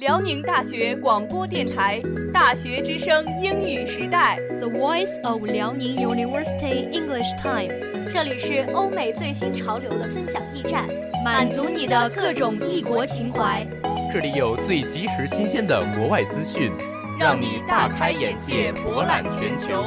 辽宁大学广播电台《大学之声英语时代》The Voice of Liaoning University English Time，这里是欧美最新潮流的分享驿站，满足你的各种异国情怀。这里有最及时新鲜的国外资讯，让你大开眼界，博览全球。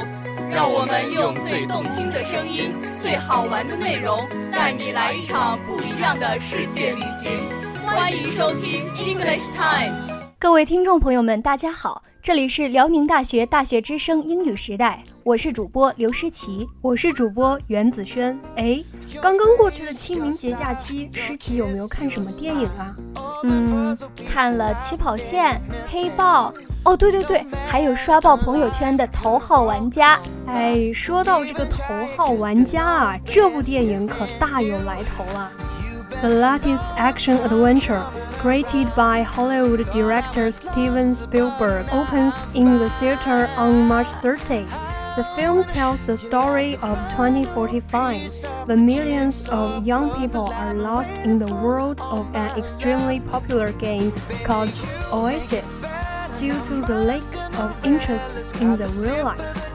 让我们用最动听的声音、最好玩的内容，带你来一场不一样的世界旅行。欢迎收听 English Time。各位听众朋友们，大家好，这里是辽宁大学大学之声英语时代，我是主播刘诗琪，我是主播袁子轩。哎，刚刚过去的清明节假期，诗琪有没有看什么电影啊？嗯，看了《起跑线》《黑豹》。哦，对对对，还有刷爆朋友圈的《头号玩家》。哎，说到这个《头号玩家》啊，这部电影可大有来头啊。The latest action adventure created by Hollywood director Steven Spielberg opens in the theater on March 30. The film tells the story of 2045, when millions of young people are lost in the world of an extremely popular game called Oasis due to the lack of interest in the real life.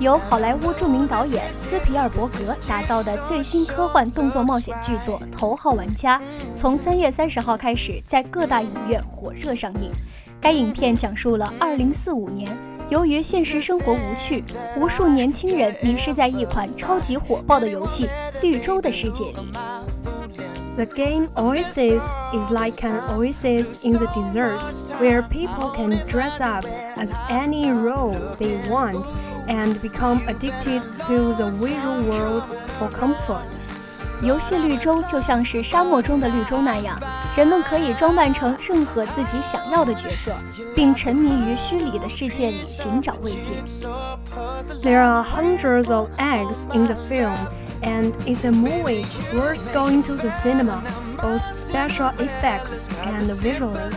由好莱坞着名导演斯皮尔伯格打造的最新科幻动作冒险巨作《头号玩家》， 从三月三十号开始在各大影院火热上映。该影片讲述了2045年，由于现实生活无趣，无数年轻人迷失在一款超级火爆的游戏《绿洲》的世界里。The game Oasis is like an oasis in the desert, where people can dress up as any role they want and become addicted to the visual world for comfort. 游戏绿洲就像是沙漠中的绿洲那样，人们可以装扮成任何自己想要的角色，并沉迷于虚拟的世界里寻找慰藉。There are hundreds of eggs in the film and it's a movie worth going to the cinema, both special effects and visually.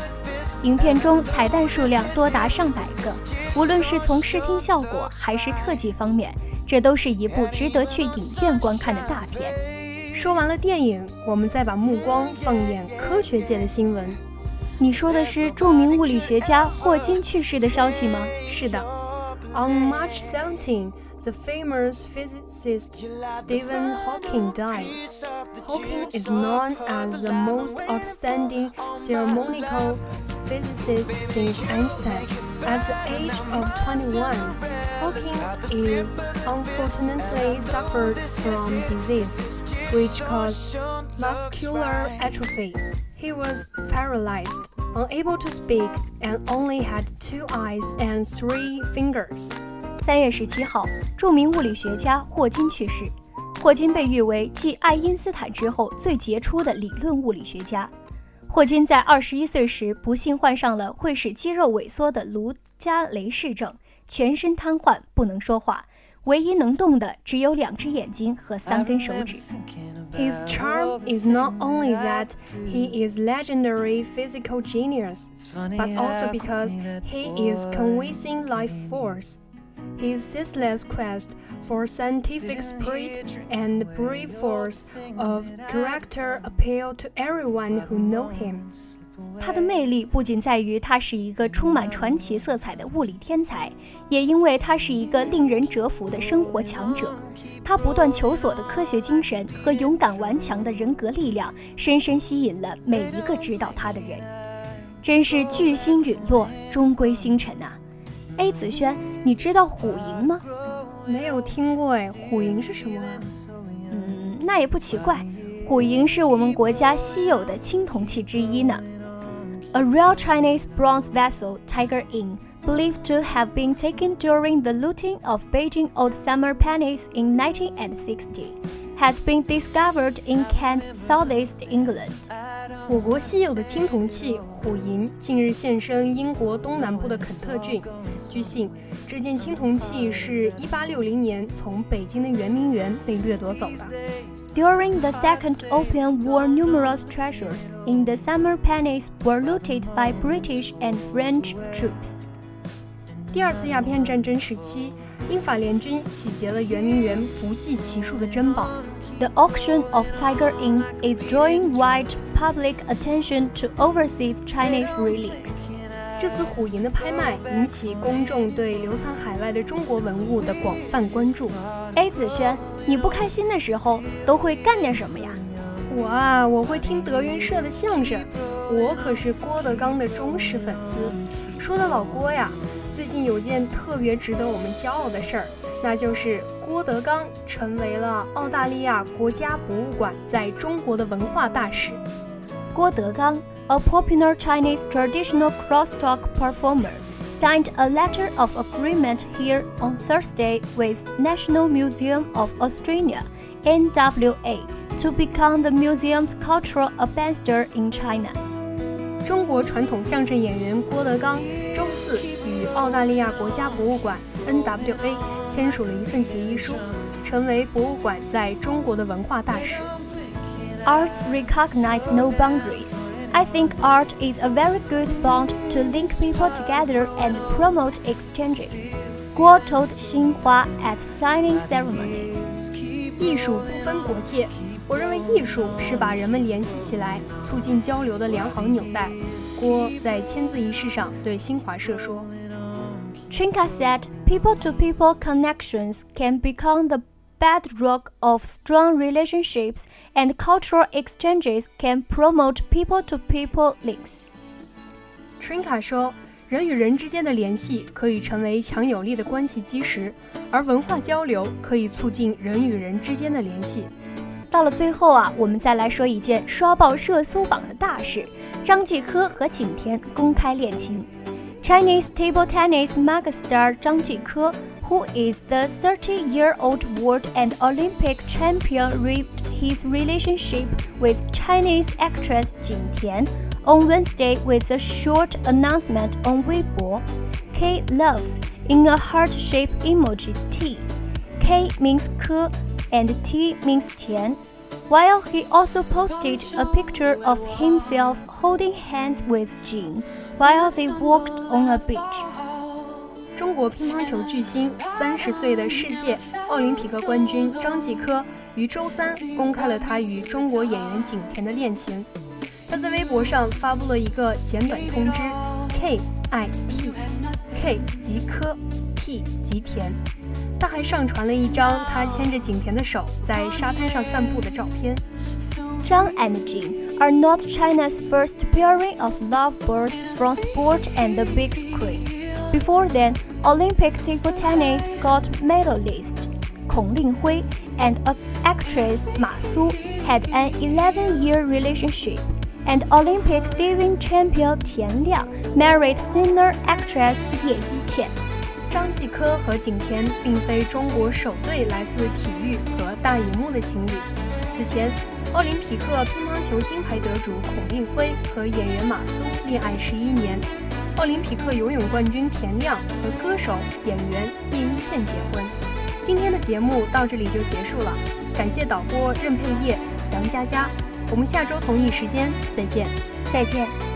影片中彩蛋数量多达上百个，无论是从视听效果还是特技方面，这都是一部值得去影院观看的大片。说完了电影，我们再把目光放眼科学界的新闻。你说的是着名物理学家霍金去世的消息吗？是的，On March 17. the famous physicist Stephen Hawking died. Hawking is known as the most outstanding ceremonial physicist since Einstein. At the age of 21, Hawking is unfortunately suffered from disease, which caused muscular atrophy. He was paralyzed, unable to speak, and only had two eyes and three fingers. 三月十七号，著名物理学家霍金去世。霍金被誉为继爱因斯坦之后最杰出的理论物理学家。霍金在二十一岁时不幸患上了会使肌肉萎缩的卢加雷氏症，全身瘫痪，不能说话，唯一能动的只有两只眼睛和三根手指。His charm is not only that he is legendary physical genius, but also because he is convincing life force. His ceaseless quest for scientific spirit and brave force of character appeal to everyone who know him. 他的魅力不仅在于他是一个充满传奇色彩的物理天才，也因为他是一个令人折服的生活强者。他不断求索的科学精神和勇敢顽强的人格力量，深深吸引了每一个知道他的人。真是巨星陨落，终归星辰啊！A 子轩，你知道虎营吗？没有听过哎，虎营是什么啊？嗯，那也不奇怪，虎营是我们国家稀有的青铜器之一呢。A real Chinese bronze vessel, Tiger Inn, believed to have been taken during the looting of Beijing old summer palace in 1960, has been discovered in Kent, southeast England. 我国稀有的青铜器虎银近日现身英国东南部的肯特郡。据信，这件青铜器是1860年从北京的圆明园被掠夺走的。During the Second Opium War, numerous treasures in the Summer Palace were looted by British and French troops. 第二次鸦片战争时期，英法联军洗劫了圆明园不计其数的珍宝。The auction of Tiger Inn is drawing wide public attention to overseas Chinese relics. 这次虎银的拍卖引起公众对流藏海外的中国文物的广泛关注。哎，子轩，你不开心的时候都会干点什么呀？我啊，我会听德云社的相声。我可是郭德纲的忠实粉丝。说的老郭呀，最近有件特别值得我们骄傲的事儿，那就是郭德纲成为了澳大利亚国家博物馆在中国的文化大使。郭德纲。a popular Chinese traditional crosstalk performer, signed a letter of agreement here on Thursday with National Museum of Australia (NWA) to become the museum's cultural ambassador in China. 中国传统相声演员郭德纲周四与 澳大利亚国家博物馆 （NWA） 签署了一份协议书，成为博物馆在中国的文化大使。Arts recognize no boundaries. I think art is a very good bond to link people together and promote exchanges. Guo told Xinhua at signing ceremony. 艺术不分国界，我认为艺术是把人们联系起来、促进交流的良好纽带。郭在签字仪式上对新华社说。Trinka said, people-to-people connections can become the bedrock of strong relationships and cultural exchanges can promote people-to-people links. Trinka 说，人与人之间的联系可以成为强有力的关系基石，而文化交流可以促进人与人之间的联系。到了最后啊，我们再来说一件刷爆热搜榜的大事：张继科和景甜公开恋情。Chinese table tennis megastar Zhang Jike who is the 30-year-old world and Olympic champion, ripped his relationship with Chinese actress Jing Tian on Wednesday with a short announcement on Weibo. K loves in a heart-shaped emoji T. K means Ke and T means Tian. While he also posted a picture of himself holding hands with Jin while they walked on a beach. 中国乒乓球巨星、三十岁的世界奥林匹克冠军张继科于周三公开了他与中国演员景甜的恋情。他在微博上发布了一个简短通知：K I T，K 即科，T 即甜。他还上传了一张他牵着景甜的手在沙滩上散步的照片。Zhang and Jing are not China's first pairing of lovebirds from sport and the big screen. Before then, Olympic table tennis gold medalist Kong Linghui and actress Ma Su had an 11-year relationship, and Olympic diving champion Tian Liang married singer actress Ye Yiqian. 张继科和景甜并非中国首对来自体育和大荧幕的情侣。此前，奥林匹克乒乓球金牌得主孔令辉和演员马苏恋爱十一年。奥林匹克游泳冠军田亮和歌手演员叶一茜结婚。今天的节目到这里就结束了，感谢导播任佩叶、杨佳佳。我们下周同一时间再见，再见。